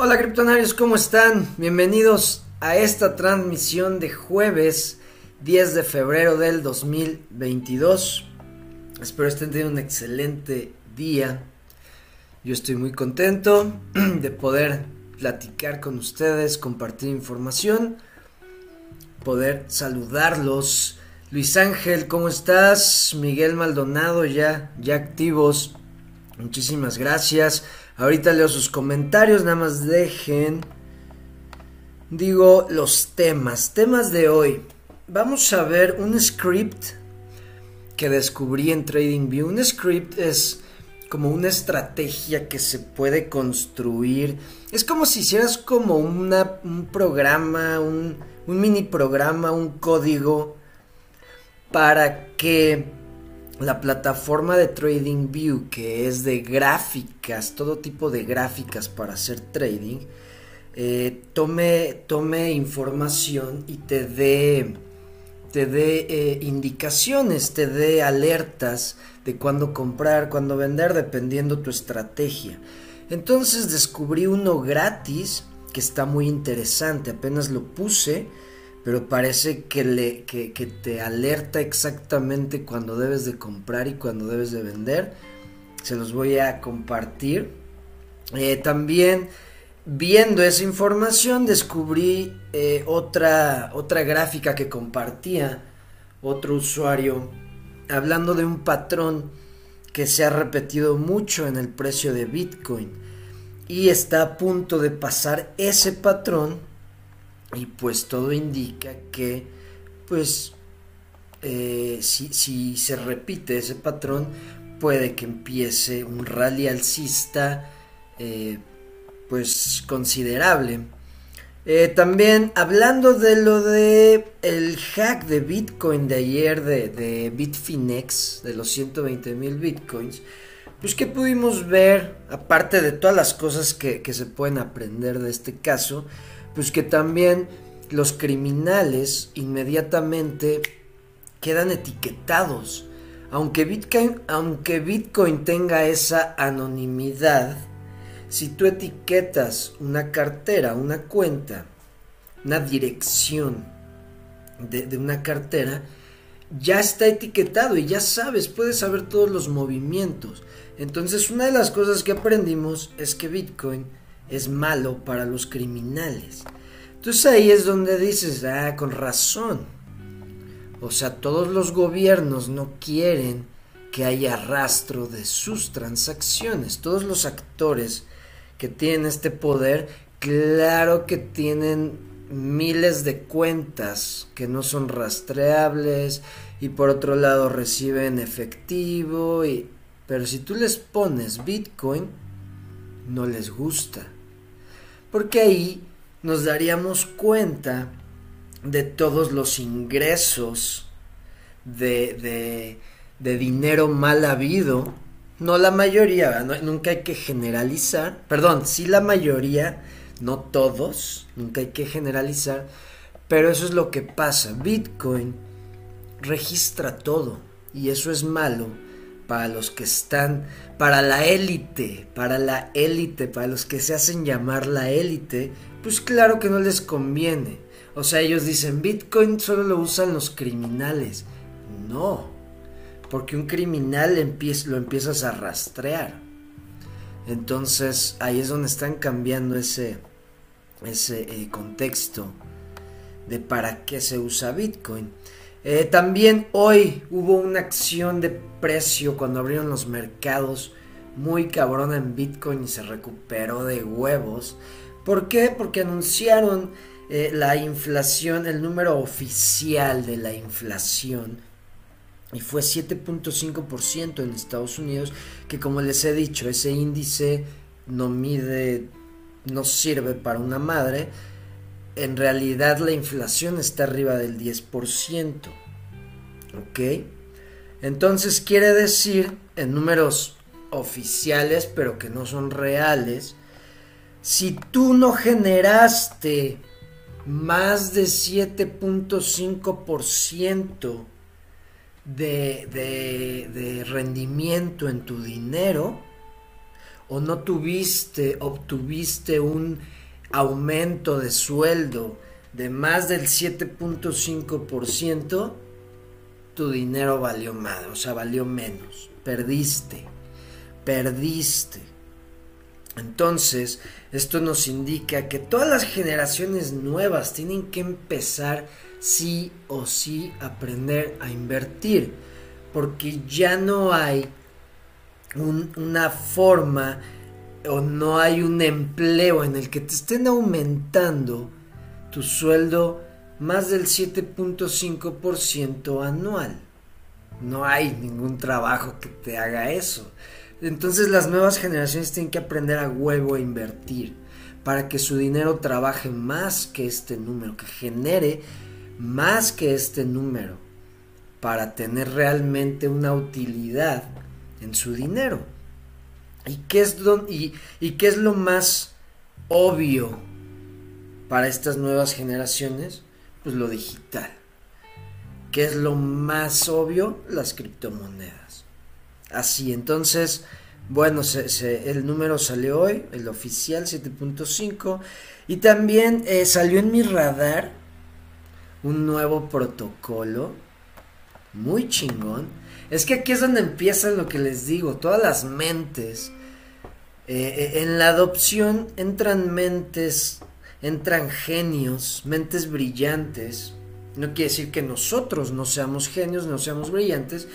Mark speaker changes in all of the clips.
Speaker 1: Hola criptonarios, ¿cómo están? Bienvenidos a esta transmisión de jueves 10 de febrero del 2022. Espero estén teniendo un excelente día. Yo estoy muy contento de poder platicar con ustedes, compartir información, poder saludarlos. Luis Ángel, ¿cómo estás? Miguel Maldonado, ya, ya activos. Muchísimas gracias. Ahorita leo sus comentarios, nada más dejen. Digo los temas, temas de hoy. Vamos a ver un script que descubrí en TradingView. Un script es como una estrategia que se puede construir. Es como si hicieras como una, un programa, un, un mini programa, un código para que la plataforma de TradingView que es de gráficas, todo tipo de gráficas para hacer trading, eh, tome, tome información y te dé te dé eh, indicaciones, te dé alertas de cuándo comprar, cuándo vender, dependiendo tu estrategia. Entonces descubrí uno gratis que está muy interesante, apenas lo puse pero parece que, le, que, te alerta exactamente cuando debes de comprar y cuando debes de vender. Se los voy a compartir. Eh, también viendo esa información descubrí eh, otra, otra gráfica que compartía otro usuario hablando de un patrón que se ha repetido mucho en el precio de Bitcoin y está a punto de pasar ese patrón y pues todo indica que pues eh, si, se repite ese patrón puede que empiece un rally alcista eh, pues considerable. Eh, también hablando de lo de el hack de Bitcoin de ayer de, de Bitfinex de los 120 mil Bitcoins pues que pudimos ver aparte de todas las cosas que, que se pueden aprender de este caso pues que también los criminales inmediatamente quedan etiquetados. Aunque Bitcoin, aunque Bitcoin tenga esa anonimidad, si tú etiquetas una cartera, una cuenta, una dirección de, de una cartera, ya está etiquetado y ya sabes, puedes saber todos los movimientos. Entonces una de las cosas que aprendimos es que Bitcoin es malo para los criminales. Entonces ahí es donde dices, ah, con razón. O sea, todos los gobiernos no quieren que haya rastro de sus transacciones. Todos los actores que tienen este poder, claro que tienen miles de cuentas que no son rastreables y por otro lado reciben efectivo y pero si tú les pones Bitcoin no les gusta porque ahí nos daríamos cuenta de todos los ingresos de, de, dinero mal habido. No la mayoría, nunca hay que generalizar. Perdón, sí la mayoría, no todos, nunca hay que generalizar. Pero eso es lo que pasa. Bitcoin registra todo y eso es malo para los que están, para la élite, para la élite, para los que se hacen llamar la élite, pues claro que no les conviene. O sea, ellos dicen, Bitcoin solo lo usan los criminales. No, porque un criminal lo empiezas a rastrear. Entonces ahí es donde están cambiando ese, ese eh, contexto de para qué se usa Bitcoin. Eh, también hoy hubo una acción de precio cuando abrieron los mercados muy cabrona en Bitcoin y se recuperó de huevos. ¿Por qué? Porque anunciaron eh, la inflación, el número oficial de la inflación. Y fue 7.5% en Estados Unidos, que como les he dicho, ese índice no mide, no sirve para una madre en realidad la inflación está arriba del 10%. ¿Ok? Entonces quiere decir en números oficiales, pero que no son reales, si tú no generaste más de 7.5% de, de, de rendimiento en tu dinero, o no tuviste, obtuviste un aumento de sueldo de más del 7.5%, tu dinero valió más, o sea, valió menos. Perdiste, perdiste. Entonces, esto nos indica que todas las generaciones nuevas tienen que empezar sí o sí aprender a invertir, porque ya no hay una forma o no hay un empleo en el que te estén aumentando tu sueldo más del 7.5% anual. No hay ningún trabajo que te haga eso. Entonces las nuevas generaciones tienen que aprender a huevo a invertir para que su dinero trabaje más que este número, que genere más que este número, para tener realmente una utilidad en su dinero. ¿Y qué es, y, qué es lo más obvio para estas nuevas generaciones? Pues lo digital. ¿Qué es lo más obvio? Las criptomonedas. Así, entonces, bueno, el número salió hoy, el oficial 7.5. Y también eh, salió en mi radar un nuevo protocolo muy chingón. Es que aquí es donde empieza lo que les digo, todas las mentes. Eh, eh, en la adopción entran mentes, entran genios, mentes brillantes. No quiere decir que nosotros no seamos genios, no seamos brillantes,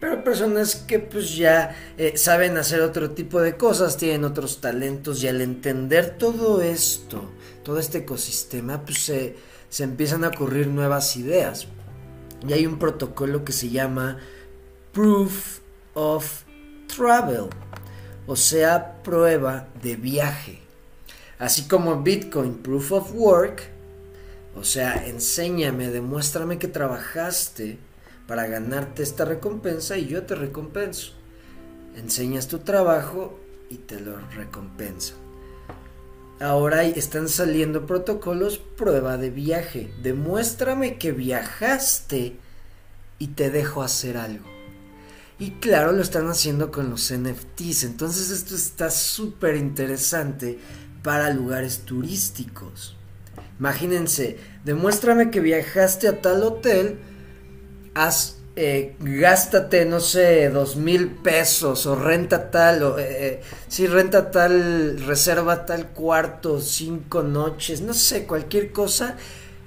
Speaker 1: pero personas que pues ya eh, saben hacer otro tipo de cosas, tienen otros talentos y al entender todo esto, todo este ecosistema, pues se, se empiezan a ocurrir nuevas ideas. Y hay un protocolo que se llama Proof of Travel, o sea, prueba de viaje. Así como Bitcoin Proof of Work, o sea, enséñame, demuéstrame que trabajaste para ganarte esta recompensa y yo te recompenso. Enseñas tu trabajo y te lo recompensa. Ahora están saliendo protocolos prueba de viaje. Demuéstrame que viajaste y te dejo hacer algo. Y claro, lo están haciendo con los NFTs. Entonces esto está súper interesante para lugares turísticos. Imagínense, demuéstrame que viajaste a tal hotel haz, eh, gástate, no sé, dos mil pesos o renta tal, o eh, eh renta tal, reserva tal cuarto, cinco noches, no sé, cualquier cosa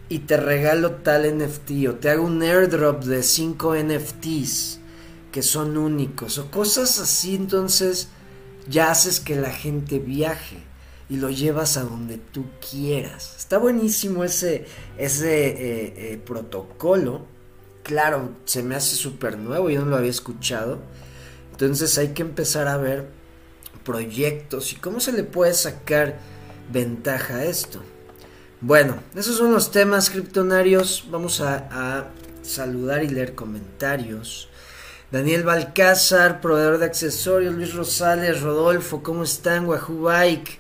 Speaker 1: y te regalo tal NFT o te hago un airdrop de cinco NFTs que son únicos o cosas así, entonces ya haces que la gente viaje y lo llevas a donde tú quieras. Está buenísimo ese, ese eh, protocolo claro, se me hace súper nuevo, yo no lo había escuchado. Entonces hay que empezar a ver proyectos y cómo se le puede sacar ventaja a esto. Bueno, esos son los temas criptonarios. Vamos a, saludar y leer comentarios. Daniel Balcázar, proveedor de accesorios, Luis Rosales, Rodolfo, ¿cómo están? Wahoo Bike,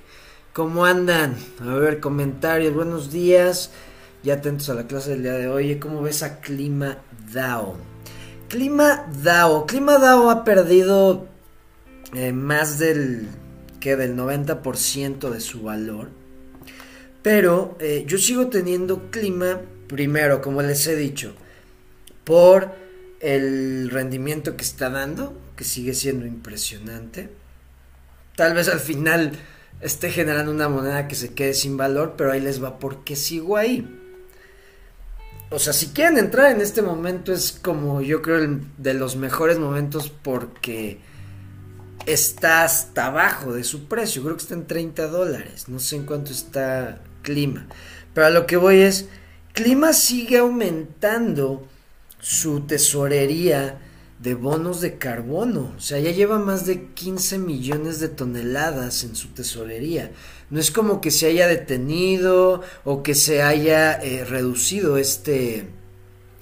Speaker 1: ¿cómo andan? A ver, comentarios, buenos días. Ya atentos a la clase del día de hoy. ¿Cómo ves a Clima DAO? Clima DAO. Clima DAO ha perdido eh, más del, que del 90% de su valor. Pero eh, yo sigo teniendo clima, primero, como les he dicho, por el rendimiento que está dando, que sigue siendo impresionante. Tal vez al final esté generando una moneda que se quede sin valor, pero ahí les va porque sigo ahí o sea, si quieren entrar en este momento es como yo creo de los mejores momentos porque está hasta abajo de su precio. Creo que está en 30 dólares. No sé en cuánto está Clima. Pero a lo que voy es, Clima sigue aumentando su tesorería de bonos de carbono. O sea, ya lleva más de 15 millones de toneladas en su tesorería. No es como que se haya detenido o que se haya eh, reducido este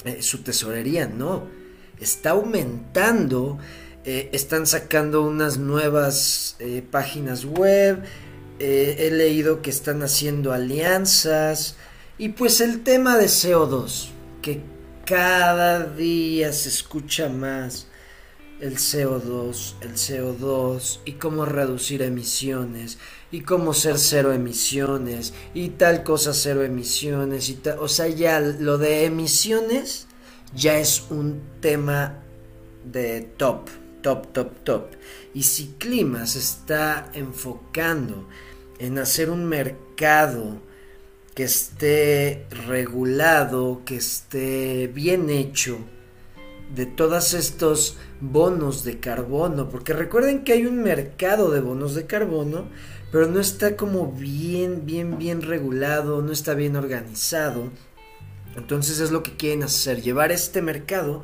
Speaker 1: eh, su tesorería, no. Está aumentando. Eh, están sacando unas nuevas páginas web. he leído que están haciendo alianzas. Y pues el tema de CO2, que cada día se escucha más. el CO2, el CO2 y cómo reducir emisiones y cómo ser cero emisiones y tal cosa cero emisiones y tal, o sea, ya lo de emisiones ya es un tema de top, top, top, top. Y si Clima se está enfocando en hacer un mercado que esté regulado, que esté bien hecho, de todos estos bonos de carbono, porque recuerden que hay un mercado de bonos de carbono, pero no está como bien, bien, bien regulado, no está bien organizado. Entonces es lo que quieren hacer, llevar este mercado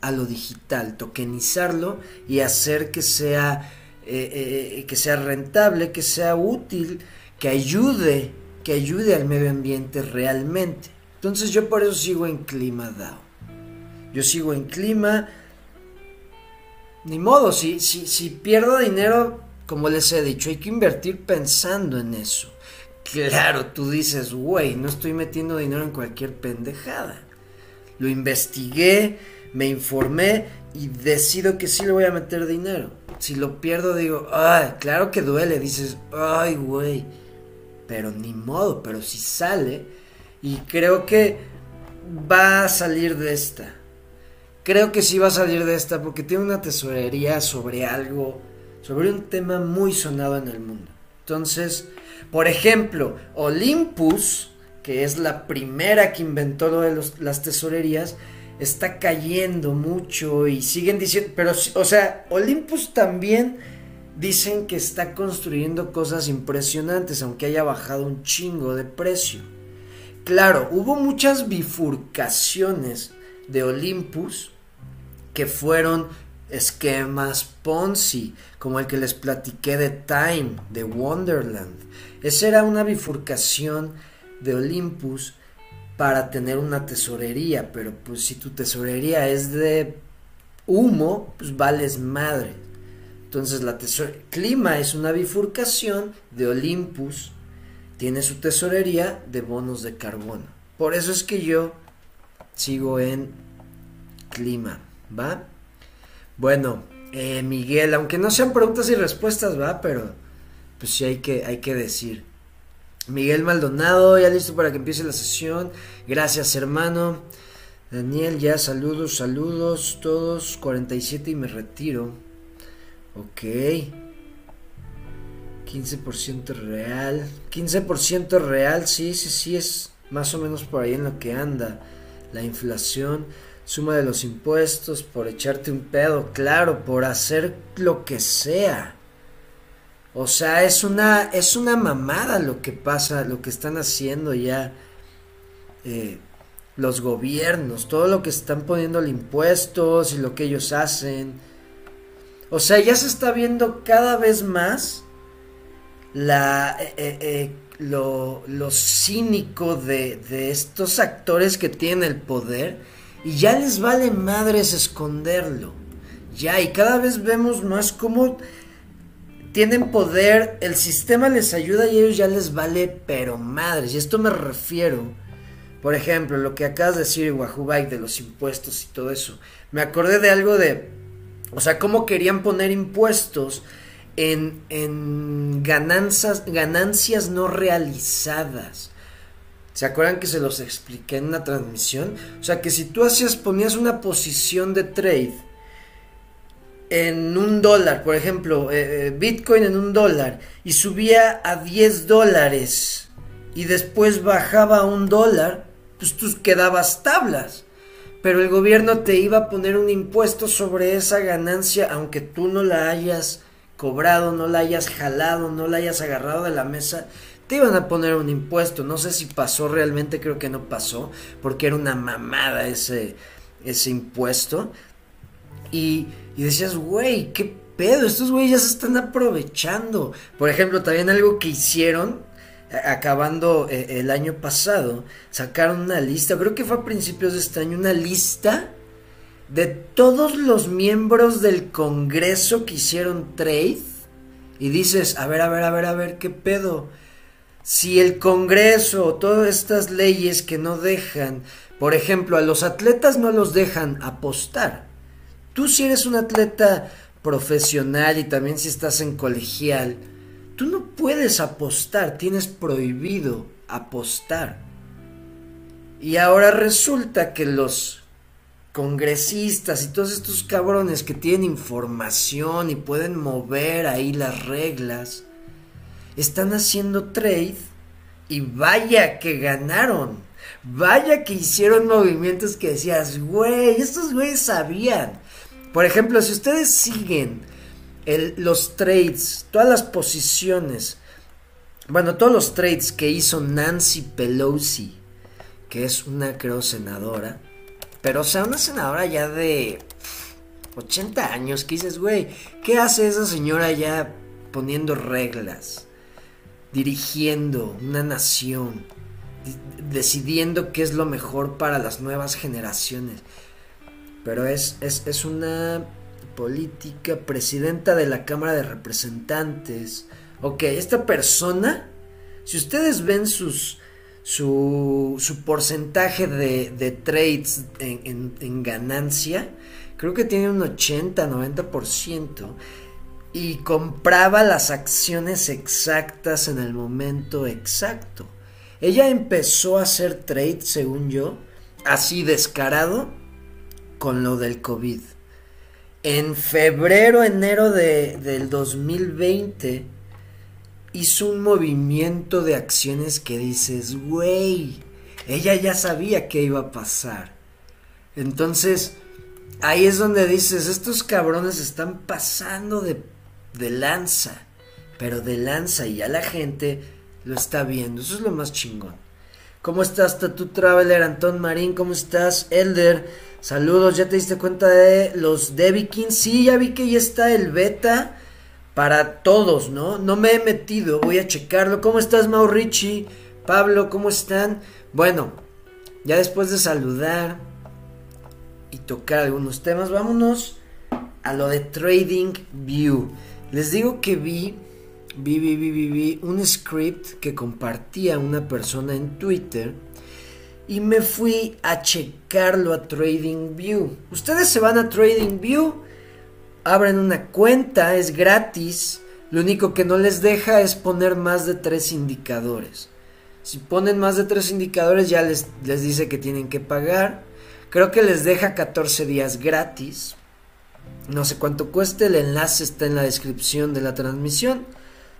Speaker 1: a lo digital, tokenizarlo y hacer que sea, eh, eh, que sea rentable, que sea útil, que ayude, que ayude al medio ambiente realmente. Entonces yo por eso sigo en Clima DAO. Yo sigo en Clima. Ni modo, si, si, si pierdo dinero, como les he dicho, hay que invertir pensando en eso. Claro, tú dices, güey, no estoy metiendo dinero en cualquier pendejada. Lo investigué, me informé y decido que sí le voy a meter dinero. Si lo pierdo, digo, ay, claro que duele. Dices, ay, güey. Pero ni modo, pero si sale. Y creo que va a salir de esta. Creo que sí va a salir de esta porque tiene una tesorería sobre algo, sobre un tema muy sonado en el mundo. Entonces, por ejemplo, Olympus, que es la primera que inventó de las tesorerías, está cayendo mucho y siguen diciendo, pero, o sea, Olympus también dicen que está construyendo cosas impresionantes, aunque haya bajado un chingo de precio. Claro, hubo muchas bifurcaciones de Olympus que fueron esquemas Ponzi, como el que les platiqué de Time, de Wonderland. Esa era una bifurcación de Olympus para tener una tesorería, pero pues si tu tesorería es de humo, pues vales madre. Entonces la clima es una bifurcación de Olympus, tiene su tesorería de bonos de carbono. Por eso es que yo sigo en clima, ¿va? Bueno, eh, Miguel, aunque no sean preguntas y respuestas, ¿va? Pero pues sí hay que, hay que decir. Miguel Maldonado, ya listo para que empiece la sesión. Gracias, hermano. Daniel, ya saludos, saludos, todos. 47 y me retiro. Ok. 15% real. 15% real, sí, sí, sí, es más o menos por ahí en lo que anda. La inflación, suma de los impuestos, por echarte un pedo, claro, por hacer lo que sea. O sea, es una, es una mamada lo que pasa, lo que están haciendo ya eh, los gobiernos, todo lo que están poniendo impuestos y lo que ellos hacen. O sea, ya se está viendo cada vez más la, eh, eh, lo, lo, cínico de, de estos actores que tienen el poder y ya les vale madres esconderlo. Ya, y cada vez vemos más cómo tienen poder, el sistema les ayuda y a ellos ya les vale, pero madres. Y esto me refiero, por ejemplo, lo que acabas de decir, Wahoo de los impuestos y todo eso. Me acordé de algo de, o sea, cómo querían poner impuestos en, ganancias no realizadas. ¿Se acuerdan que se los expliqué en una transmisión? O sea, que si tú hacías, ponías una posición de trade, en un dólar, por ejemplo, eh, eh, Bitcoin en un dólar y subía a 10 dólares y después bajaba a un dólar, pues tú quedabas tablas. Pero el gobierno te iba a poner un impuesto sobre esa ganancia, aunque tú no la hayas cobrado, no la hayas jalado, no la hayas agarrado de la mesa, te iban a poner un impuesto. No sé si pasó realmente, creo que no pasó, porque era una mamada ese, ese impuesto. Y y decías, güey, qué pedo, estos güeyes ya se están aprovechando. Por ejemplo, también algo que hicieron, acabando eh, el año pasado, sacaron una lista, creo que fue a principios de este año, una lista de todos los miembros del Congreso que hicieron trade. Y dices, a ver, a ver, a ver, a ver, qué pedo. Si el Congreso, todas estas leyes que no dejan, por ejemplo, a los atletas no los dejan apostar Tú si eres un atleta profesional y también si estás en colegial, tú no puedes apostar, tienes prohibido apostar. Y ahora resulta que los congresistas y todos estos cabrones que tienen información y pueden mover ahí las reglas, están haciendo trade y vaya que ganaron. Vaya que hicieron movimientos que decías, güey, estos güeyes sabían. Por ejemplo, si ustedes siguen los trades, todas las posiciones, bueno, todos los trades que hizo Nancy Pelosi, que es una, creo, senadora, pero o sea, una senadora ya de 80 años, que dices, güey, ¿qué hace esa señora ya poniendo reglas? dirigiendo una nación, decidiendo qué es lo mejor para las nuevas generaciones. Pero es, es, una política presidenta de la Cámara de Representantes. Ok, esta persona, si ustedes ven sus, su, porcentaje de, de trades en, en, ganancia, creo que tiene un 80-90% y compraba las acciones exactas en el momento exacto. Ella empezó a hacer trade, según yo, así descarado con lo del COVID. En febrero, enero de, del 2020 hizo un movimiento de acciones que dices, güey, ella ya sabía que iba a pasar. Entonces, ahí es donde dices, estos cabrones están pasando de de lanza, pero de lanza y ya la gente lo está viendo. Eso es lo más chingón. ¿Cómo estás, Tatu Traveler? Antón Marín, ¿cómo estás? Elder, saludos. ¿Ya te diste cuenta de los Kings? Sí, ya vi que ya está el beta para todos, ¿no? No me he metido, voy a checarlo. ¿Cómo estás, Maurici? Pablo, ¿cómo están? Bueno, ya después de saludar y tocar algunos temas, vámonos a lo de Trading View. Les digo que vi, vi, vi, vi, vi, un script que compartía una persona en Twitter y me fui a checarlo a TradingView. Ustedes se van a TradingView, abren una cuenta, es gratis. Lo único que no les deja es poner más de tres indicadores. Si ponen más de tres indicadores ya les, les dice que tienen que pagar. Creo que les deja 14 días gratis. No sé cuánto cueste, el enlace está en la descripción de la transmisión,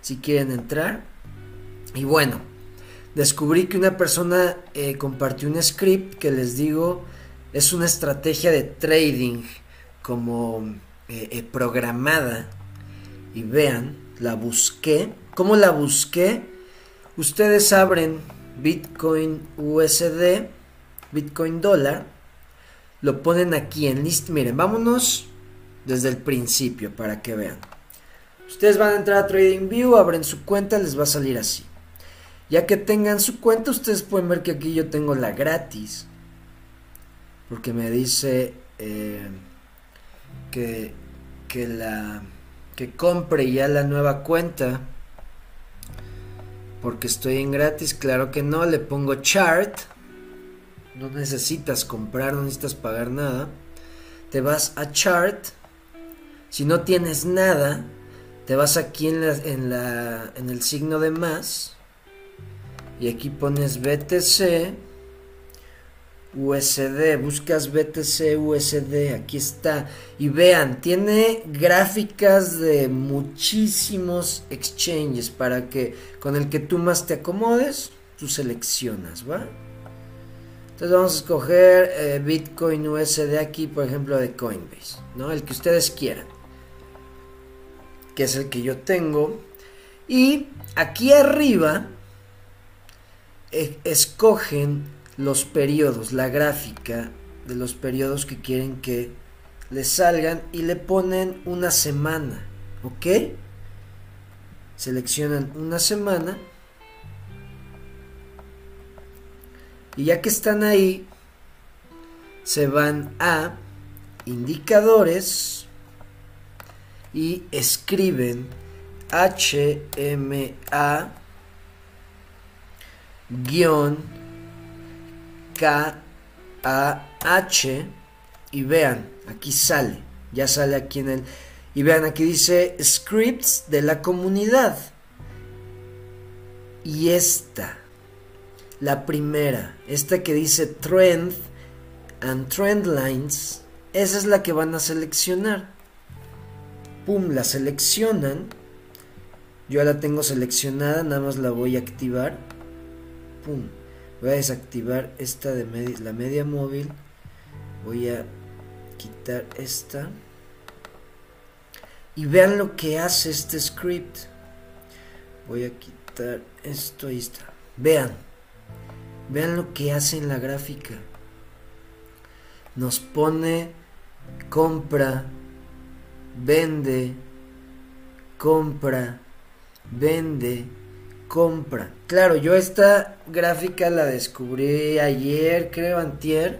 Speaker 1: si quieren entrar. Y bueno, descubrí que una persona eh, compartió un script que les digo es una estrategia de trading como eh, eh, programada. Y vean, la busqué. ¿Cómo la busqué? Ustedes abren Bitcoin USD, Bitcoin dólar, lo ponen aquí en list. Miren, vámonos desde el principio para que vean. Ustedes van a entrar a TradingView, abren su cuenta, les va a salir así. Ya que tengan su cuenta, ustedes pueden ver que aquí yo tengo la gratis. Porque me dice eh, que, que, la, que compre ya la nueva cuenta. Porque estoy en gratis, claro que no. Le pongo chart. No necesitas comprar, no necesitas pagar nada. Te vas a chart si no tienes nada, te vas aquí en, la, en, la, en el signo de más y aquí pones BTC USD, buscas BTC USD, aquí está. Y vean, tiene gráficas de muchísimos exchanges para que con el que tú más te acomodes, tú seleccionas. Entonces vamos a escoger eh, Bitcoin USD aquí, por ejemplo, de Coinbase, ¿no? El que ustedes quieran que es el que yo tengo. Y aquí arriba escogen los periodos, la gráfica de los periodos que quieren que les salgan y le ponen una semana, ¿ok? Seleccionan una semana. Y ya que están ahí, se van a indicadores y escriben HMA guion KAH y vean, aquí sale, Ya sale aquí en el... Y vean, aquí dice scripts de la comunidad. Y esta, la primera, esta que dice trend and trend lines, esa es la que van a seleccionar. Pum, la seleccionan. Yo la tengo seleccionada, nada más la voy a activar. Voy a desactivar esta de la media móvil. Voy a quitar esta. Y vean lo que hace este script. Voy a quitar esto, ahí está. Vean. Vean lo que hace en la gráfica. Nos pone compra, vende, compra, vende, compra. Claro, yo esta gráfica la descubrí ayer, creo, antier.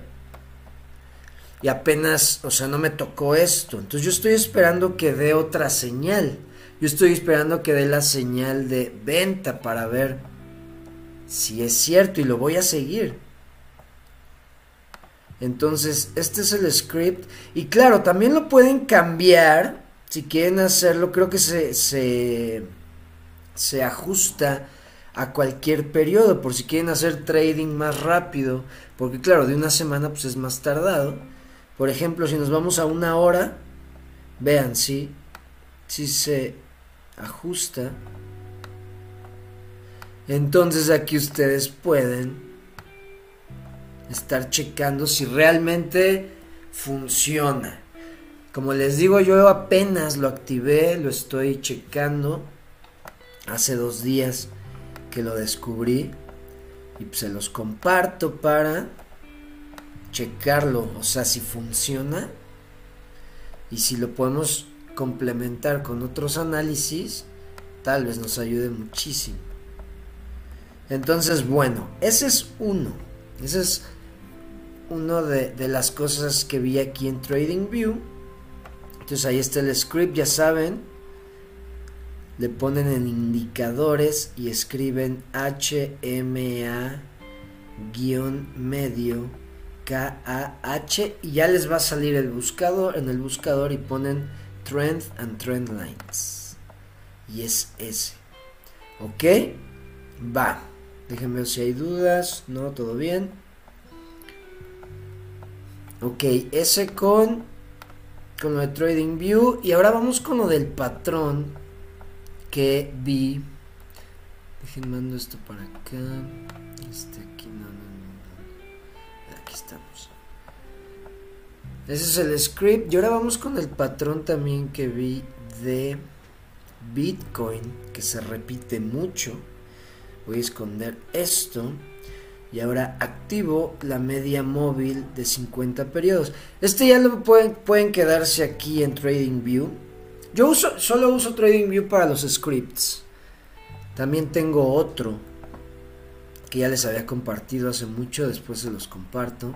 Speaker 1: Y apenas, o sea, no me tocó esto. Entonces yo estoy esperando que dé otra señal. Yo estoy esperando que dé la señal de venta para ver si es cierto y lo voy a seguir. Entonces, este es el script. Y claro, también lo pueden cambiar. Si quieren hacerlo, creo que se, se se ajusta a cualquier periodo, por si quieren hacer trading más rápido, porque claro, de una semana pues es más tardado. Por ejemplo, si nos vamos a una hora, vean si, si se ajusta. Entonces aquí ustedes pueden estar checando si realmente funciona. Como les digo, yo apenas lo activé, lo estoy checando hace dos días que lo descubrí y se los comparto para checarlo, o sea, si funciona y si lo podemos complementar con otros análisis, tal vez nos ayude muchísimo. Entonces, bueno, ese es uno. Ese es uno de, de las cosas que vi aquí en TradingView. Entonces ahí está el script, ya saben le ponen en indicadores y escriben HMA guion medio KAH y ya les va a salir el buscador en el buscador y ponen trend and trend lines. Y es ese. Ok va. Déjenme ver si hay dudas. No todo bien. Ok ese con con lo de trading view. Y ahora vamos con lo del patrón que vi. Dejen mando esto para acá. Este aquí, no, no, no. Aquí estamos. Ese es el script. Y ahora vamos con el patrón también que vi de Bitcoin, que se repite mucho. Voy a esconder esto. Y ahora activo la media móvil de 50 periodos. Este ya lo pueden, pueden quedarse aquí en TradingView yo solo uso TradingView para los scripts. También tengo otro que ya les había compartido hace mucho, después se los comparto.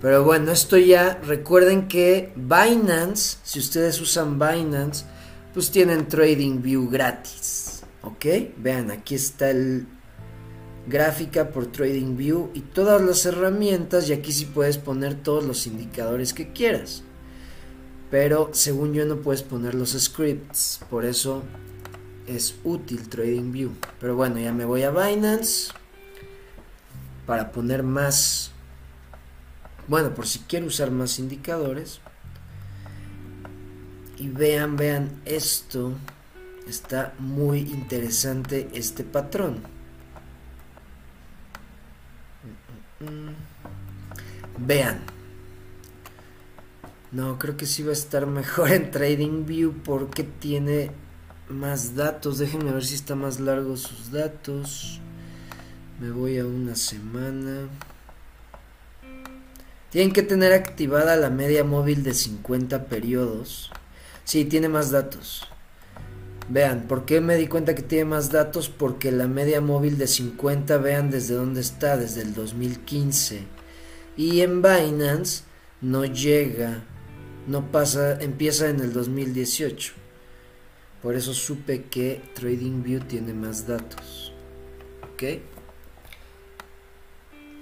Speaker 1: Pero bueno, esto ya, recuerden que Binance, si ustedes usan Binance, pues tienen TradingView gratis. ¿Ok? Vean, aquí está el gráfica por TradingView y todas las herramientas y aquí sí puedes poner todos los indicadores que quieras. Pero según yo no puedes poner los scripts, por eso es útil TradingView. Pero bueno, ya me voy a Binance para poner más, bueno, por si quiero usar más indicadores. Y vean, vean esto, está muy interesante este patrón. Mm, mm, mm. Vean, no, creo que sí va a estar mejor en TradingView porque tiene más datos. Déjenme ver si está más largo sus datos. Me voy a una semana. Tienen que tener activada la media móvil de 50 periodos. Sí, tiene más datos. Vean, ¿por qué me di cuenta que tiene más datos? Porque la media móvil de 50, vean desde dónde está, desde el 2015. Y en Binance no llega no pasa, empieza en el 2018. Por eso supe que TradingView tiene más datos. ¿Ok?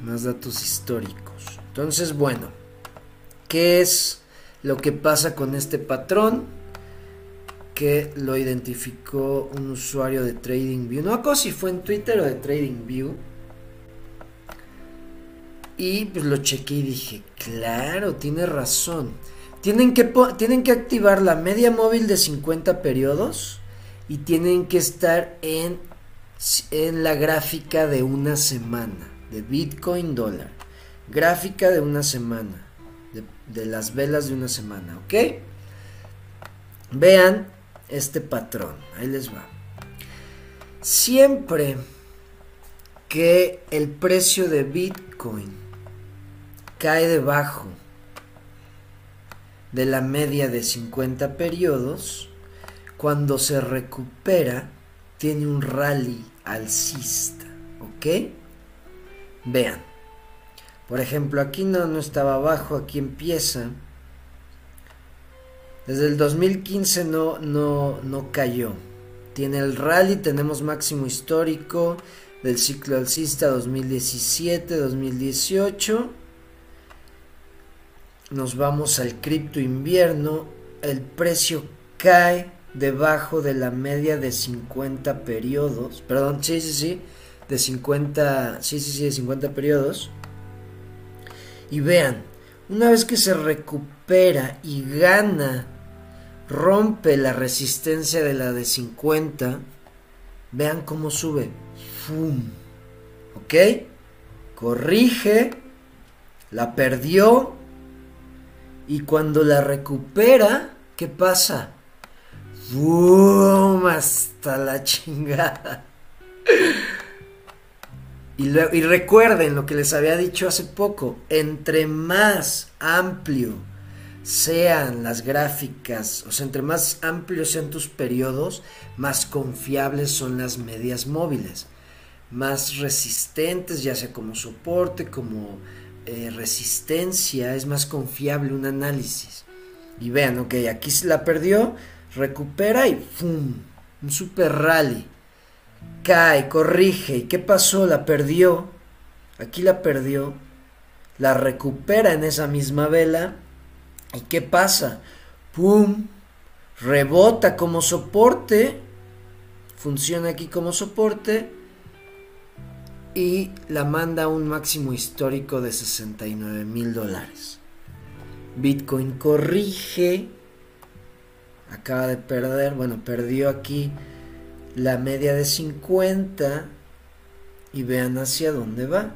Speaker 1: Más datos históricos. Entonces, bueno, ¿qué es lo que pasa con este patrón que lo identificó un usuario de TradingView. No acuerdo si fue en Twitter o de TradingView. Y pues lo chequé y dije, claro, tiene razón. Tienen que, tienen que activar la media móvil de 50 periodos y tienen que estar en, en la gráfica de una semana, de Bitcoin dólar. Gráfica de una semana, de, de las velas de una semana, ¿ok? Vean este patrón, ahí les va. Siempre que el precio de Bitcoin cae debajo de la media de 50 periodos, cuando se recupera, tiene un rally alcista, ¿ok? Vean, por ejemplo, aquí no, no estaba abajo, aquí empieza. Desde el 2015 no, no, no cayó. Tiene el rally, tenemos máximo histórico del ciclo alcista 2017-2018 nos vamos al cripto invierno, el precio cae debajo de la media de 50 periodos, perdón, sí, sí, sí, de 50, sí, sí, sí, de 50 periodos. Y vean, una vez que se recupera y gana, rompe la resistencia de la de 50, vean cómo sube. ¡Fum! ¿Ok? Corrige, la perdió, y cuando la recupera, ¿qué pasa? ¡Bum! Hasta la chingada. Y, y, recuerden lo que les había dicho hace poco, entre más amplio sean las gráficas, o sea, entre más amplios sean tus periodos, más confiables son las medias móviles, más resistentes, ya sea como soporte, como eh, resistencia, es más confiable un análisis. Y vean, ok, aquí se la perdió, recupera y ¡fum! Un super rally. Cae, corrige. ¿Y qué pasó? La perdió. Aquí la perdió. La recupera en esa misma vela. ¿Y qué pasa? ¡Pum! Rebota como soporte. Funciona aquí como soporte y la manda a un máximo histórico de 69 mil dólares. Bitcoin corrige, acaba de perder, bueno, perdió aquí la media de 50 y vean hacia dónde va.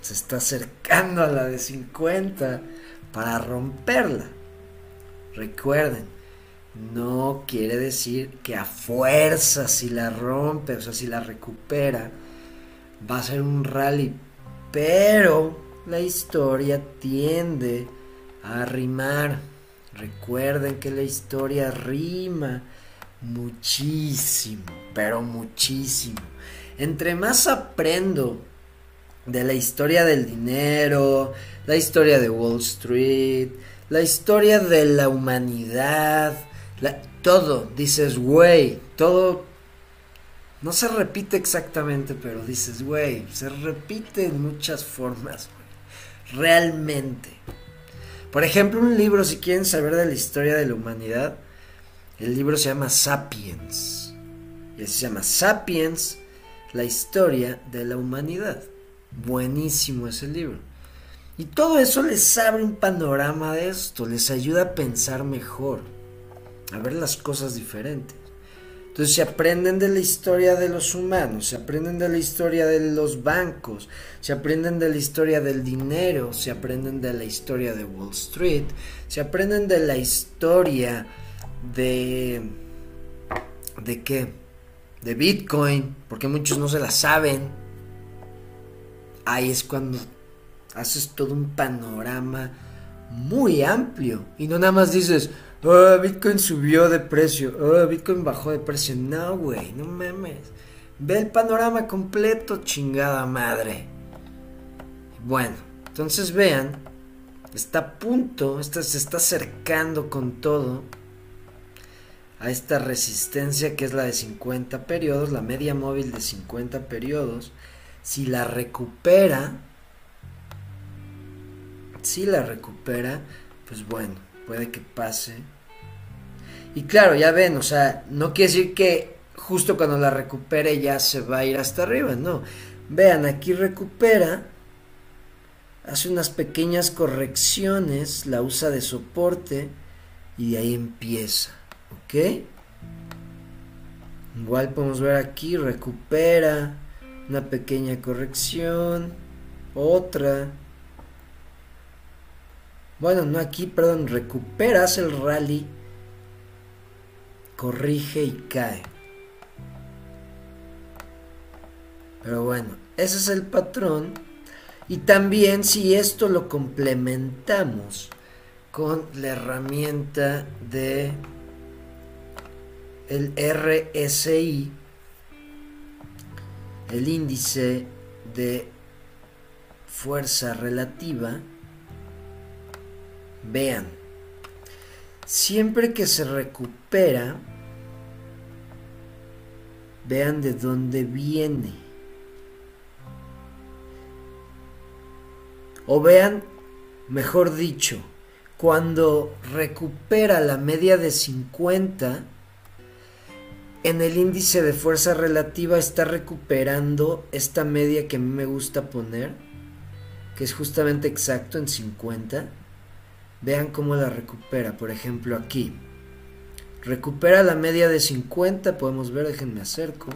Speaker 1: Se está acercando a la de 50 para romperla. Recuerden, no quiere decir que a fuerza si la rompe, o sea, si la recupera, va a ser un rally. Pero la historia tiende a rimar. Recuerden que la historia rima muchísimo, pero muchísimo. Entre más aprendo de la historia del dinero, la historia de Wall Street, la historia de la humanidad, todo, dices, güey, todo no se repite exactamente, pero dices, güey, se repite en muchas formas, realmente. Por ejemplo, un libro, si quieren saber de la historia de la humanidad, el libro se llama Sapiens. Y se llama Sapiens, la historia de la humanidad. Buenísimo ese libro. Y todo eso les abre un panorama de esto, les ayuda a pensar mejor a ver las cosas diferentes. Entonces se aprenden de la historia de los humanos, se aprenden de la historia de los bancos, se aprenden de la historia del dinero, se aprenden de la historia de Wall Street, se aprenden de la historia de... ¿De qué? De Bitcoin, porque muchos no se la saben. Ahí es cuando haces todo un panorama muy amplio y no nada más dices, Oh, Bitcoin subió de precio. Oh, Bitcoin bajó de precio. No, güey, no mames. Ve el panorama completo, chingada madre. Bueno, entonces vean, está a punto, se está acercando con todo a esta resistencia que es la de 50 periodos, la media móvil de 50 periodos. Si la recupera, Si la recupera, pues bueno, puede que pase. Y claro, ya ven, o sea, no quiere decir que justo cuando la recupere ya se va a ir hasta arriba, no. Vean, aquí recupera, hace unas pequeñas correcciones, la usa de soporte y ahí empieza, ¿ok? Igual podemos ver aquí, recupera, una pequeña corrección, otra. Bueno, no aquí, perdón, recuperas el rally, corrige y cae. Pero bueno, ese es el patrón. Y también si esto lo complementamos con la herramienta de el RSI, el índice de fuerza relativa, vean, siempre que se recupera, vean de dónde viene. O vean, mejor dicho, cuando recupera la media de 50, en el índice de fuerza relativa está recuperando esta media que a mí me gusta poner, que es justamente exacto en 50. Vean cómo la recupera, por ejemplo aquí. Recupera la media de 50, podemos ver, déjenme acerco.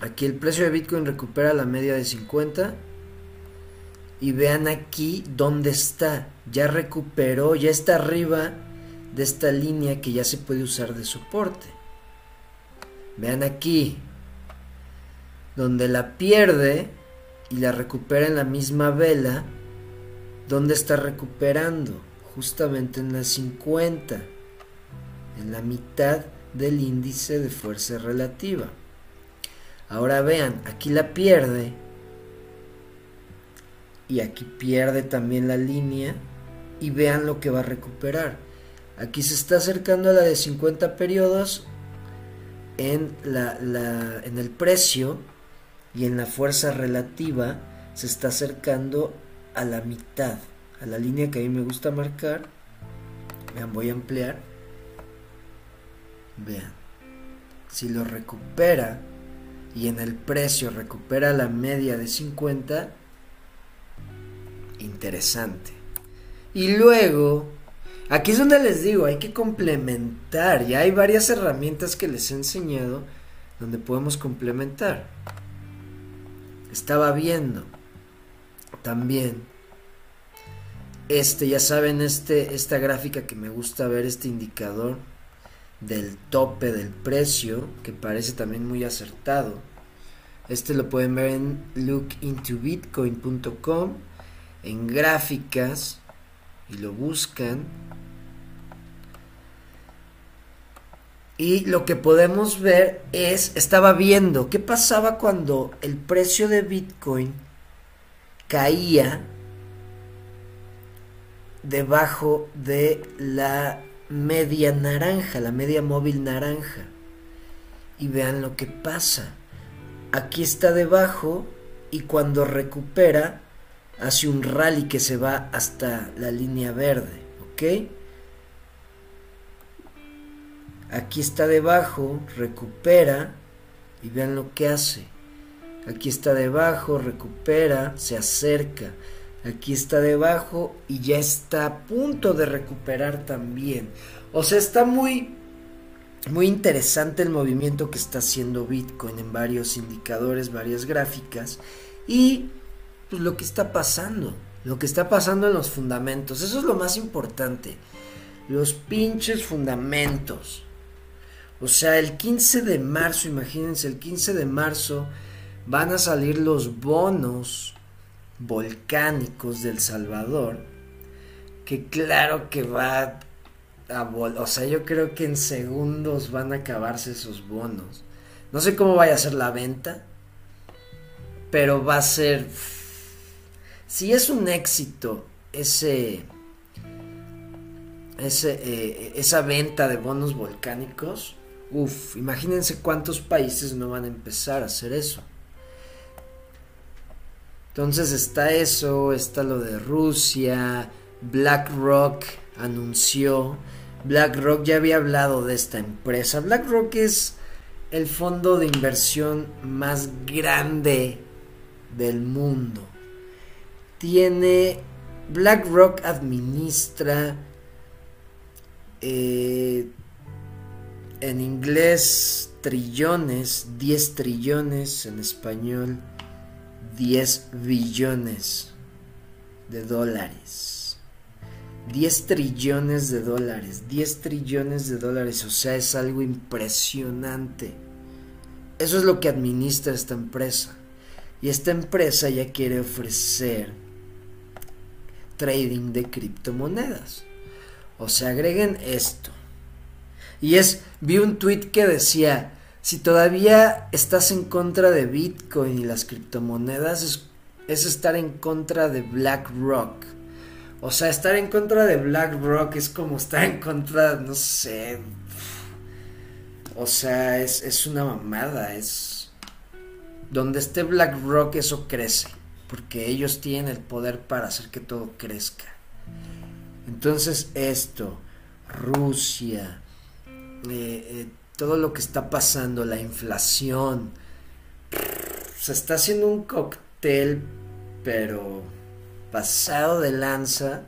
Speaker 1: Aquí el precio de Bitcoin recupera la media de 50. Y vean aquí dónde está. Ya recuperó, ya está arriba de esta línea que ya se puede usar de soporte. Vean aquí, donde la pierde y la recupera en la misma vela, ¿dónde está recuperando? Justamente en la 50, en la mitad del índice de fuerza relativa. Ahora vean, aquí la pierde y aquí pierde también la línea y vean lo que va a recuperar. Aquí se está acercando a la de 50 periodos en, la, en el precio y en la fuerza relativa se está acercando a la mitad, a la línea que a mí me gusta marcar. Vean, voy a ampliar. Vean, si lo recupera y en el precio recupera la media de 50, interesante. Y luego Aquí es donde les digo, hay que complementar. Ya hay varias herramientas que les he enseñado donde podemos complementar. Estaba viendo también este, ya saben, este, esta gráfica que me gusta ver, este indicador del tope del precio, que parece también muy acertado. Este lo pueden ver en lookintobitcoin.com, en gráficas, y lo buscan Y lo que podemos ver es, estaba viendo qué pasaba cuando el precio de Bitcoin caía debajo de la media naranja, la media móvil naranja. Y vean lo que pasa. Aquí está debajo y cuando recupera hace un rally que se va hasta la línea verde, ¿ok? Aquí está debajo, recupera y vean lo que hace. Aquí está debajo, recupera, se acerca. Aquí está debajo y ya está a punto de recuperar también. O sea, está muy muy interesante el movimiento que está haciendo Bitcoin en varios indicadores, varias gráficas y pues, lo que está pasando, lo que está pasando en los fundamentos. Eso es lo más importante. Los pinches fundamentos. O sea, el 15 de marzo, imagínense, el 15 de marzo van a salir los bonos volcánicos del Salvador, que claro que va a... O sea, yo creo que en segundos van a acabarse esos bonos. No sé cómo vaya a ser la venta, pero va a ser... Si es un éxito ese... ese eh, esa venta de bonos volcánicos, Uf, imagínense cuántos países no van a empezar a hacer eso. Entonces está eso, está lo de Rusia, BlackRock anunció, BlackRock ya había hablado de esta empresa, BlackRock es el fondo de inversión más grande del mundo. Tiene, BlackRock administra eh, en inglés trillones, 10 trillones, en español 10 billones de dólares. 10 trillones de dólares, 10 trillones de dólares, o sea, es algo impresionante. Eso es lo que administra esta empresa. Y esta empresa ya quiere ofrecer trading de criptomonedas. O sea, agreguen esto. Y es, vi un tweet que decía, si todavía estás en contra de Bitcoin y las criptomonedas, es, es estar en contra de BlackRock. O sea, estar en contra de BlackRock es como estar en contra, no sé. O sea, es, es una mamada, es... Donde esté BlackRock eso crece, porque ellos tienen el poder para hacer que todo crezca. Entonces esto, Rusia, eh, eh, todo lo que está pasando, la inflación, se está haciendo un cóctel, pero pasado de lanza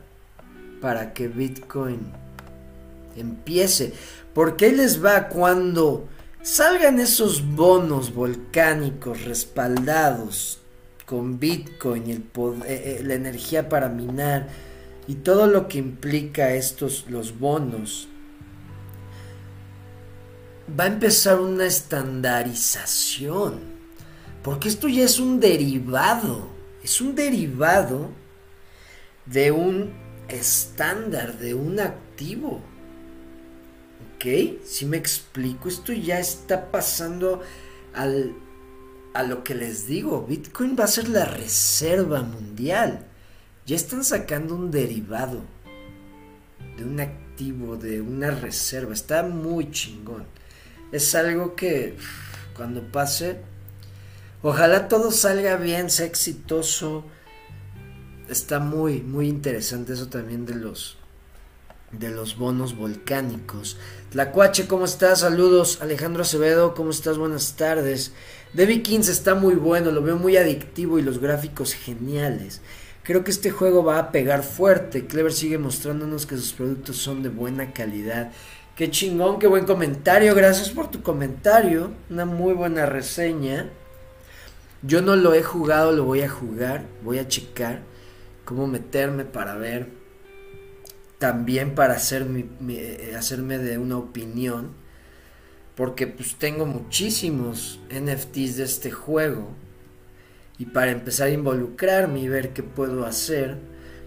Speaker 1: para que Bitcoin empiece. Porque ahí les va cuando salgan esos bonos volcánicos respaldados con Bitcoin, el eh, la energía para minar y todo lo que implica estos los bonos va a empezar una estandarización porque esto ya es un derivado es un derivado de un estándar de un activo ¿ok? si me explico esto ya está pasando al a lo que les digo Bitcoin va a ser la reserva mundial ya están sacando un derivado de un activo, de una reserva. Está muy chingón. Es algo que cuando pase, ojalá todo salga bien, sea exitoso. Está muy, muy interesante eso también de los de los bonos volcánicos. Tlacuache, ¿cómo estás? Saludos. Alejandro Acevedo, ¿cómo estás? Buenas tardes. Debbie Kings está muy bueno, lo veo muy adictivo y los gráficos geniales. Creo que este juego va a pegar fuerte. Clever sigue mostrándonos que sus productos son de buena calidad. Qué chingón, qué buen comentario. Gracias por tu comentario. Una muy buena reseña. Yo no lo he jugado, lo voy a jugar. Voy a checar cómo meterme para ver. También para eh, hacerme de una opinión. Porque pues tengo muchísimos NFTs de este juego y para empezar a involucrarme y ver qué puedo hacer,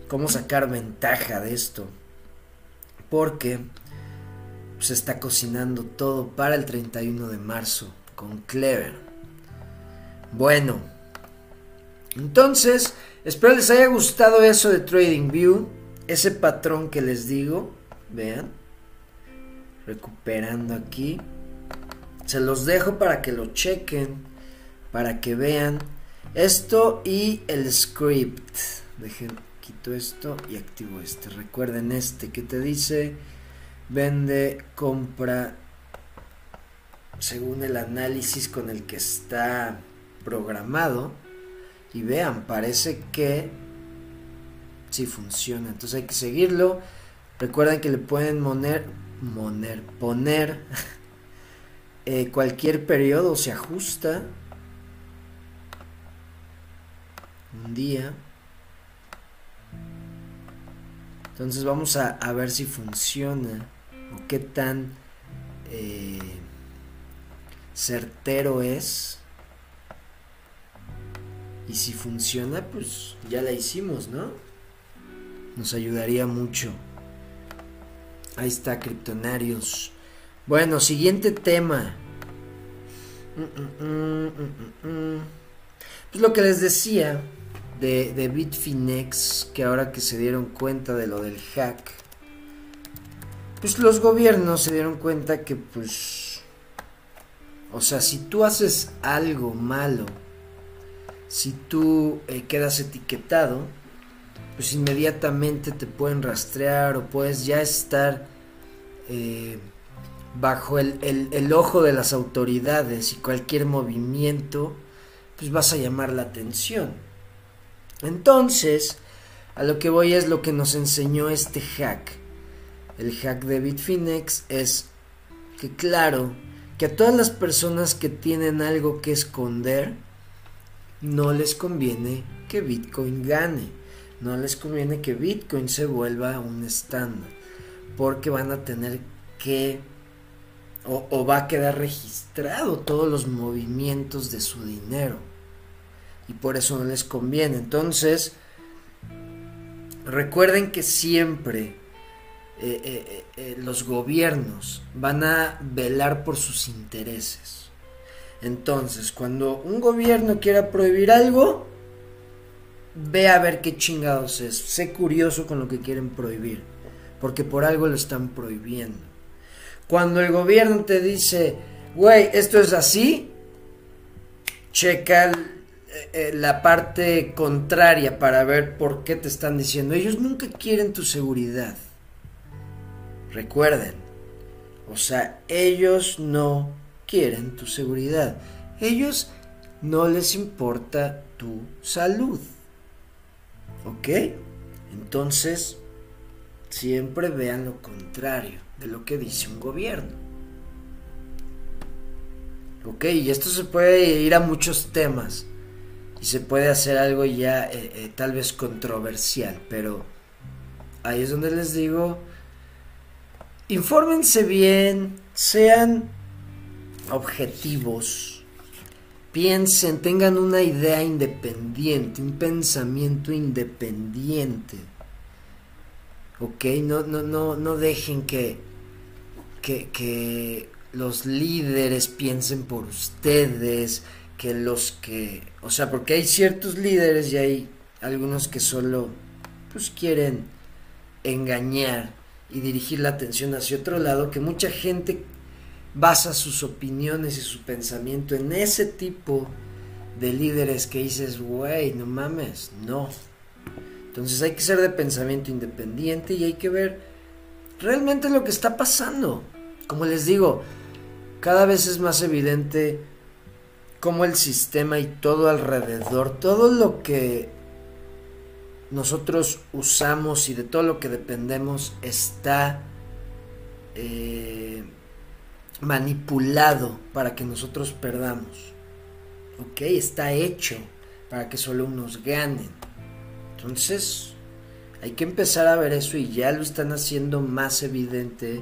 Speaker 1: cómo sacar ventaja de esto. Porque se está cocinando todo para el 31 de marzo con Clever. Bueno, entonces, espero les haya gustado eso de TradingView, ese patrón que les digo, vean, recuperando aquí. Se los dejo para que lo chequen, para que vean esto y el script. Dejen, quito esto y activo este. Recuerden este que te dice vende, compra según el análisis con el que está programado. Y vean, parece que sí funciona. Entonces hay que seguirlo. Recuerden que le pueden moner, moner, poner eh, cualquier periodo, se ajusta un día. Entonces vamos a, ver si funciona o qué tan eh, certero es. Y si funciona, pues ya la hicimos, ¿no? Nos ayudaría mucho. Ahí está, criptonarios. Bueno, siguiente tema. Mm, mm, mm, pues lo que les decía, de, Bitfinex, que ahora que se dieron cuenta de lo del hack, pues los gobiernos se dieron cuenta que pues, o sea, si tú haces algo malo si tú eh, quedas etiquetado, pues inmediatamente te pueden rastrear o puedes ya estar eh, bajo el, el, ojo de las autoridades y cualquier movimiento, pues vas a llamar la atención. Entonces, a lo que voy es lo que nos enseñó este hack. El hack de Bitfinex es que claro, que a todas las personas que tienen algo que esconder, no les conviene que Bitcoin gane, no les conviene que Bitcoin se vuelva un estándar, porque van a tener que o, va a quedar registrado todos los movimientos de su dinero y por eso no les conviene. Entonces, recuerden que siempre eh, eh, eh, los gobiernos van a velar por sus intereses. Entonces, cuando un gobierno quiera prohibir algo, ve a ver qué chingados es. Sé curioso con lo que quieren prohibir, porque por algo lo están prohibiendo. Cuando el gobierno te dice, güey, esto es así, checa la parte contraria para ver por qué te están diciendo. Ellos nunca quieren tu seguridad. Recuerden, o sea, ellos no quieren tu seguridad. Ellos no les importa tu salud. ¿Ok? Entonces, siempre vean lo contrario de lo que dice un gobierno. ¿Ok? Y esto se puede ir a muchos temas. Y se puede hacer algo ya eh, eh, tal vez controversial. Pero ahí es donde les digo, infórmense bien, sean objetivos, piensen, tengan una idea independiente, un pensamiento independiente. ¿Ok? No, no, no, no dejen que, que, que los líderes piensen por ustedes, que los que, o sea, porque hay ciertos líderes y hay algunos que solo pues quieren engañar y dirigir la atención hacia otro lado, que mucha gente basa sus opiniones y su pensamiento en ese tipo de líderes que dices, güey, no mames, no. Entonces hay que ser de pensamiento independiente y hay que ver realmente lo que está pasando. Como les digo, cada vez es más evidente cómo el sistema y todo alrededor, todo lo que nosotros usamos y de todo lo que dependemos está eh, manipulado para que nosotros perdamos. ¿Ok? Está hecho para que solo unos ganen. Entonces, hay que empezar a ver eso y ya lo están haciendo más evidente.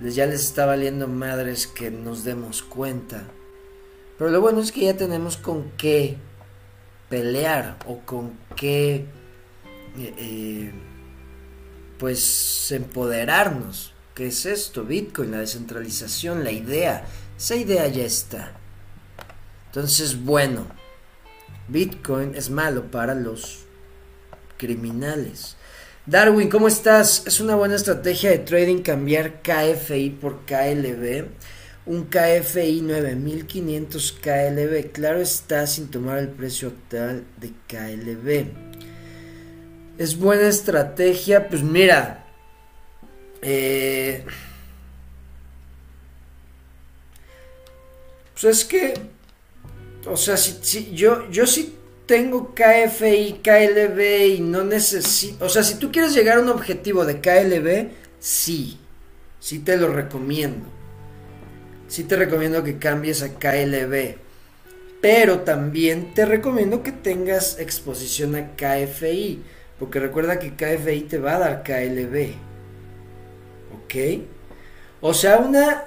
Speaker 1: Ya les está valiendo madres que nos demos cuenta. Pero lo bueno es que ya tenemos con qué pelear o con qué eh, eh, pues empoderarnos. ¿Qué es esto? Bitcoin, la descentralización, la idea. Esa idea ya está. Entonces, bueno, Bitcoin es malo para los criminales. Darwin, ¿cómo estás? Es una buena estrategia de trading cambiar KFI por KLB. Un KFI 9500 KLB. Claro está sin tomar el precio actual de KLB. Es buena estrategia. Pues mira, eh, pues es que, o sea, si, yo, yo sí tengo KFI, KLB y no necesito, o sea, si tú quieres llegar a un objetivo de KLB, sí, sí te lo recomiendo. Sí te recomiendo que cambies a KLB. Pero también te recomiendo que tengas exposición a KFI. Porque recuerda que KFI te va a dar KLB. ¿Ok? O sea, una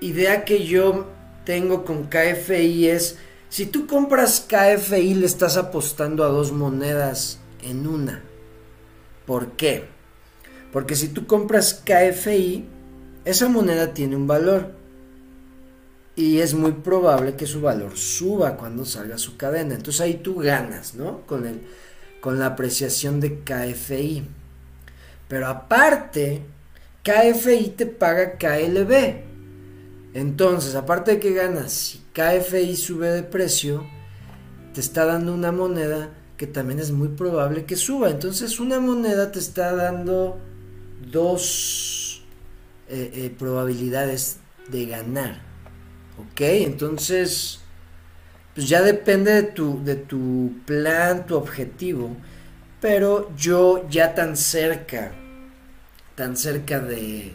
Speaker 1: idea que yo tengo con KFI es, si tú compras KFI le estás apostando a dos monedas en una. ¿Por qué? Porque si tú compras KFI, esa moneda tiene un valor. Y es muy probable que su valor suba cuando salga su cadena. Entonces ahí tú ganas, ¿no? Con, el, con la apreciación de KFI. Pero aparte, KFI te paga KLB. Entonces, aparte de que ganas, si KFI sube de precio, te está dando una moneda que también es muy probable que suba. Entonces una moneda te está dando dos eh, eh, probabilidades de ganar. ¿Ok? Entonces, pues ya depende de tu, de tu plan, tu objetivo. Pero yo ya tan cerca, tan cerca de,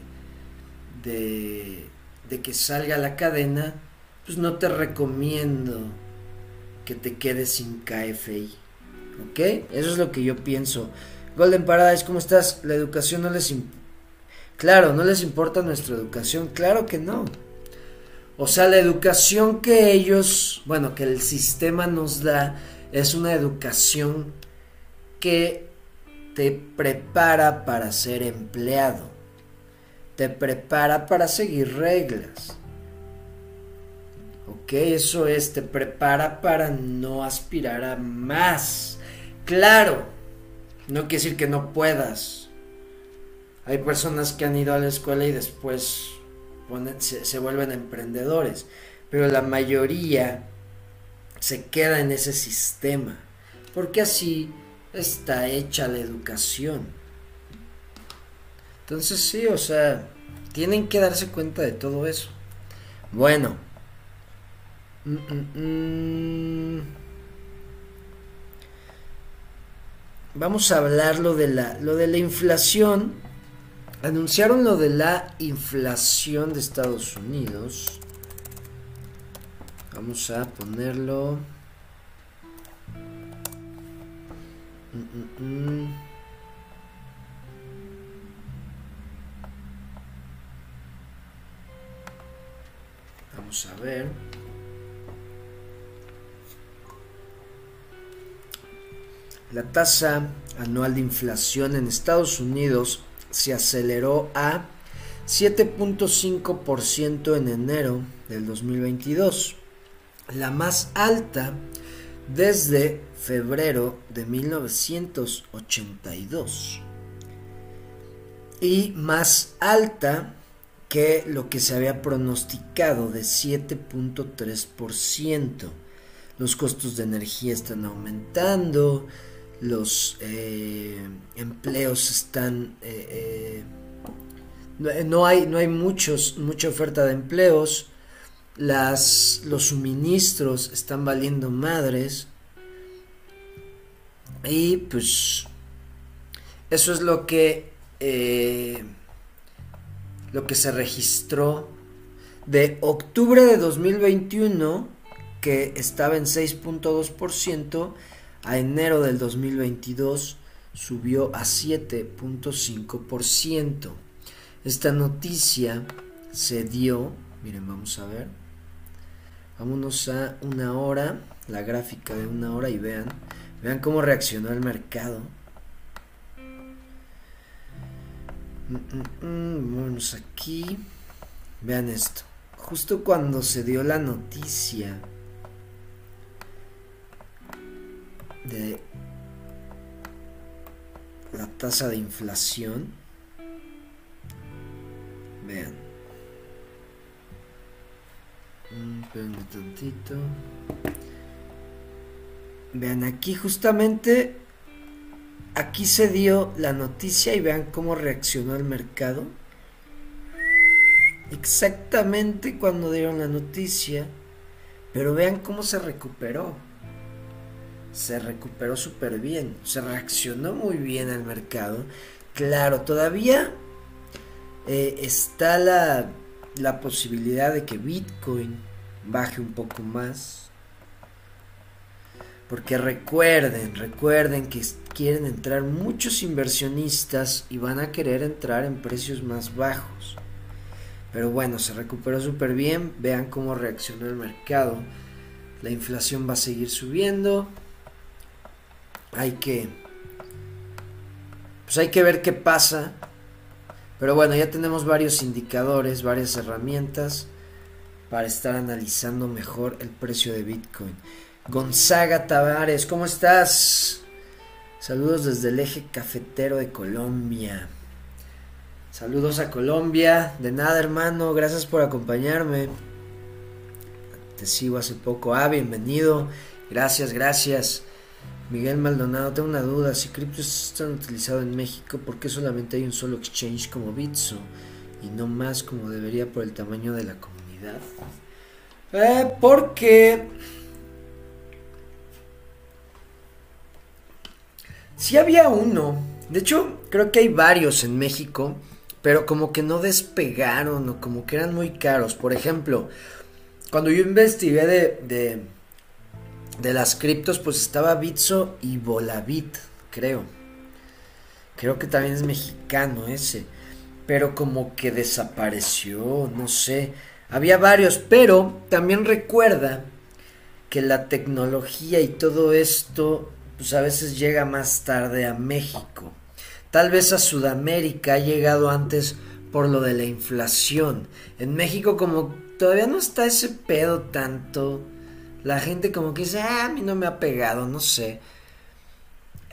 Speaker 1: de, de que salga la cadena, pues no te recomiendo que te quedes sin KFI. ¿Ok? Eso es lo que yo pienso. Golden Paradise, ¿cómo estás? La educación no les. Claro, no les importa nuestra educación. Claro que no. O sea, la educación que ellos, bueno, que el sistema nos da es una educación que te prepara para ser empleado. Te prepara para seguir reglas. Ok, eso es, te prepara para no aspirar a más. Claro, no quiere decir que no puedas. Hay personas que han ido a la escuela y después se, vuelven emprendedores, pero la mayoría se queda en ese sistema, porque así está hecha la educación. Entonces sí, o sea, tienen que darse cuenta de todo eso. Bueno. Mm, mm, mm. Vamos a hablar lo de la, lo de la inflación Anunciaron lo de la inflación de Estados Unidos. Vamos a ponerlo. Mm, mm, mm. Vamos a ver. La tasa anual de inflación en Estados Unidos se aceleró a 7.5% en enero del 2022, la más alta desde febrero de 1982 y más alta que lo que se había pronosticado de 7.3%. Los costos de energía están aumentando, los eh, empleos están eh, eh, no hay no hay muchos mucha oferta de empleos. Las los suministros están valiendo madres. Y pues eso es lo que lo que se registró de octubre de 2021 que estaba en 6.2% a enero del 2022 subió a 7.5%. Esta noticia se dio, miren, vamos a ver. Vámonos a una hora, la gráfica de una hora y vean, vean cómo reaccionó el mercado. Mm, mm, mm, aquí, vean esto. Justo cuando se dio la noticia de la tasa de inflación. Vean. Un tantito. Vean aquí justamente aquí se dio la noticia y vean cómo reaccionó el mercado. Exactamente cuando dieron la noticia, pero vean cómo se recuperó se recuperó súper bien, se reaccionó muy bien al mercado. Claro, todavía eh, está la, la posibilidad de que Bitcoin baje un poco más. Porque recuerden, recuerden que quieren entrar muchos inversionistas y van a querer entrar en precios más bajos. Pero bueno, se recuperó súper bien. Vean cómo reaccionó el mercado. La inflación va a seguir subiendo hay que pues hay que ver qué pasa. Pero bueno, ya tenemos varios indicadores, varias herramientas para estar analizando mejor el precio de Bitcoin. Gonzaga Tavares, ¿cómo estás? Saludos desde el eje cafetero de Colombia. Saludos a Colombia. De nada, hermano. Gracias por acompañarme. Te sigo hace poco. Ah, bienvenido. Gracias, gracias. Miguel Maldonado, tengo una duda. Si criptos están utilizados en México, ¿por qué solamente hay un solo exchange como Bitso y no más como debería por el tamaño de la comunidad? Eh, porque si había uno. De hecho, creo que hay varios en México, pero como que no despegaron o como que eran muy caros. Por ejemplo, cuando yo investigué de de las criptos, pues estaba Bitso y Volavit, creo. Creo que también es mexicano ese. Pero como que desapareció, no sé. Había varios, pero también recuerda que la tecnología y todo esto, pues a veces llega más tarde a México. Tal vez a Sudamérica ha llegado antes por lo de la inflación. En México como todavía no está ese pedo tanto la gente como que dice, ah, a mí no me ha pegado, no sé.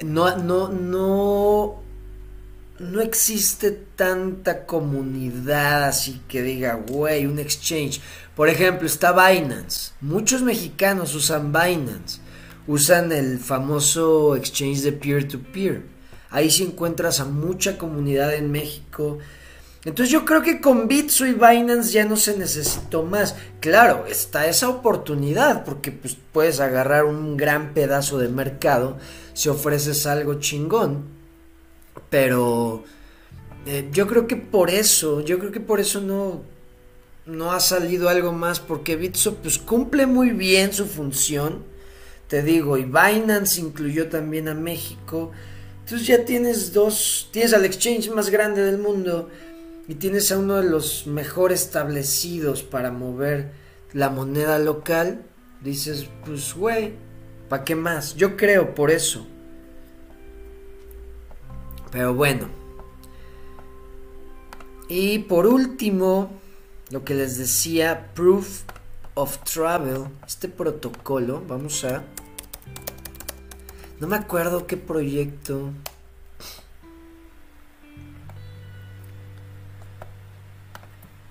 Speaker 1: No, no, no, no existe tanta comunidad así que diga, güey, un exchange. Por ejemplo, está Binance. Muchos mexicanos usan Binance. Usan el famoso exchange de peer-to-peer. -peer. Ahí sí encuentras a mucha comunidad en México entonces yo creo que con Bitso y Binance ya no se necesitó más. Claro, está esa oportunidad porque pues, puedes agarrar un gran pedazo de mercado si ofreces algo chingón. Pero eh, yo creo que por eso, yo creo que por eso no, no ha salido algo más porque Bitso pues cumple muy bien su función. Te digo, y Binance incluyó también a México. Entonces ya tienes dos, tienes al exchange más grande del mundo y tienes a uno de los mejor establecidos para mover la moneda local, dices, pues güey, ¿para qué más? Yo creo por eso. Pero bueno. Y por último, lo que les decía, Proof of Travel, este protocolo, vamos a... No me acuerdo qué proyecto.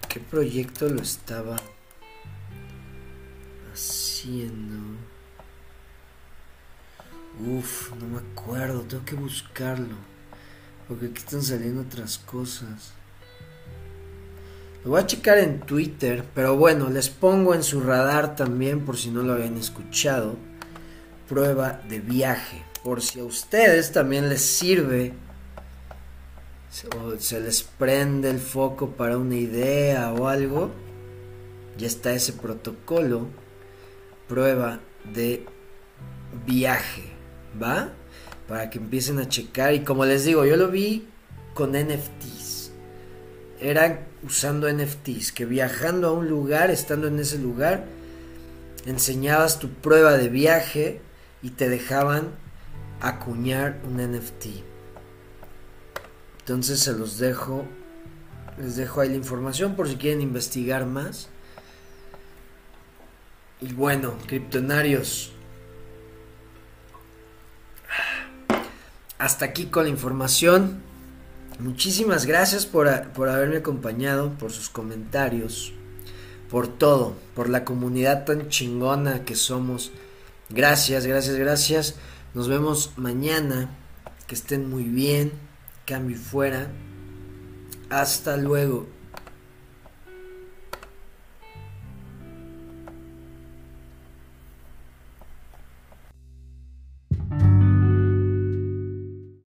Speaker 1: ¿Qué proyecto lo estaba haciendo? Uf, no me acuerdo, tengo que buscarlo. Porque aquí están saliendo otras cosas. Lo voy a checar en Twitter, pero bueno, les pongo en su radar también por si no lo habían escuchado. Prueba de viaje. Por si a ustedes también les sirve o se les prende el foco para una idea o algo, ya está ese protocolo, prueba de viaje, ¿va? Para que empiecen a checar y como les digo, yo lo vi con NFTs. Eran usando NFTs, que viajando a un lugar, estando en ese lugar, enseñabas tu prueba de viaje y te dejaban acuñar un NFT. Entonces se los dejo, les dejo ahí la información por si quieren investigar más. Y bueno, criptonarios. Hasta aquí con la información. Muchísimas gracias por, por haberme acompañado, por sus comentarios, por todo, por la comunidad tan chingona que somos. Gracias, gracias, gracias. Nos vemos mañana. Que estén muy bien cambio fuera. Hasta luego.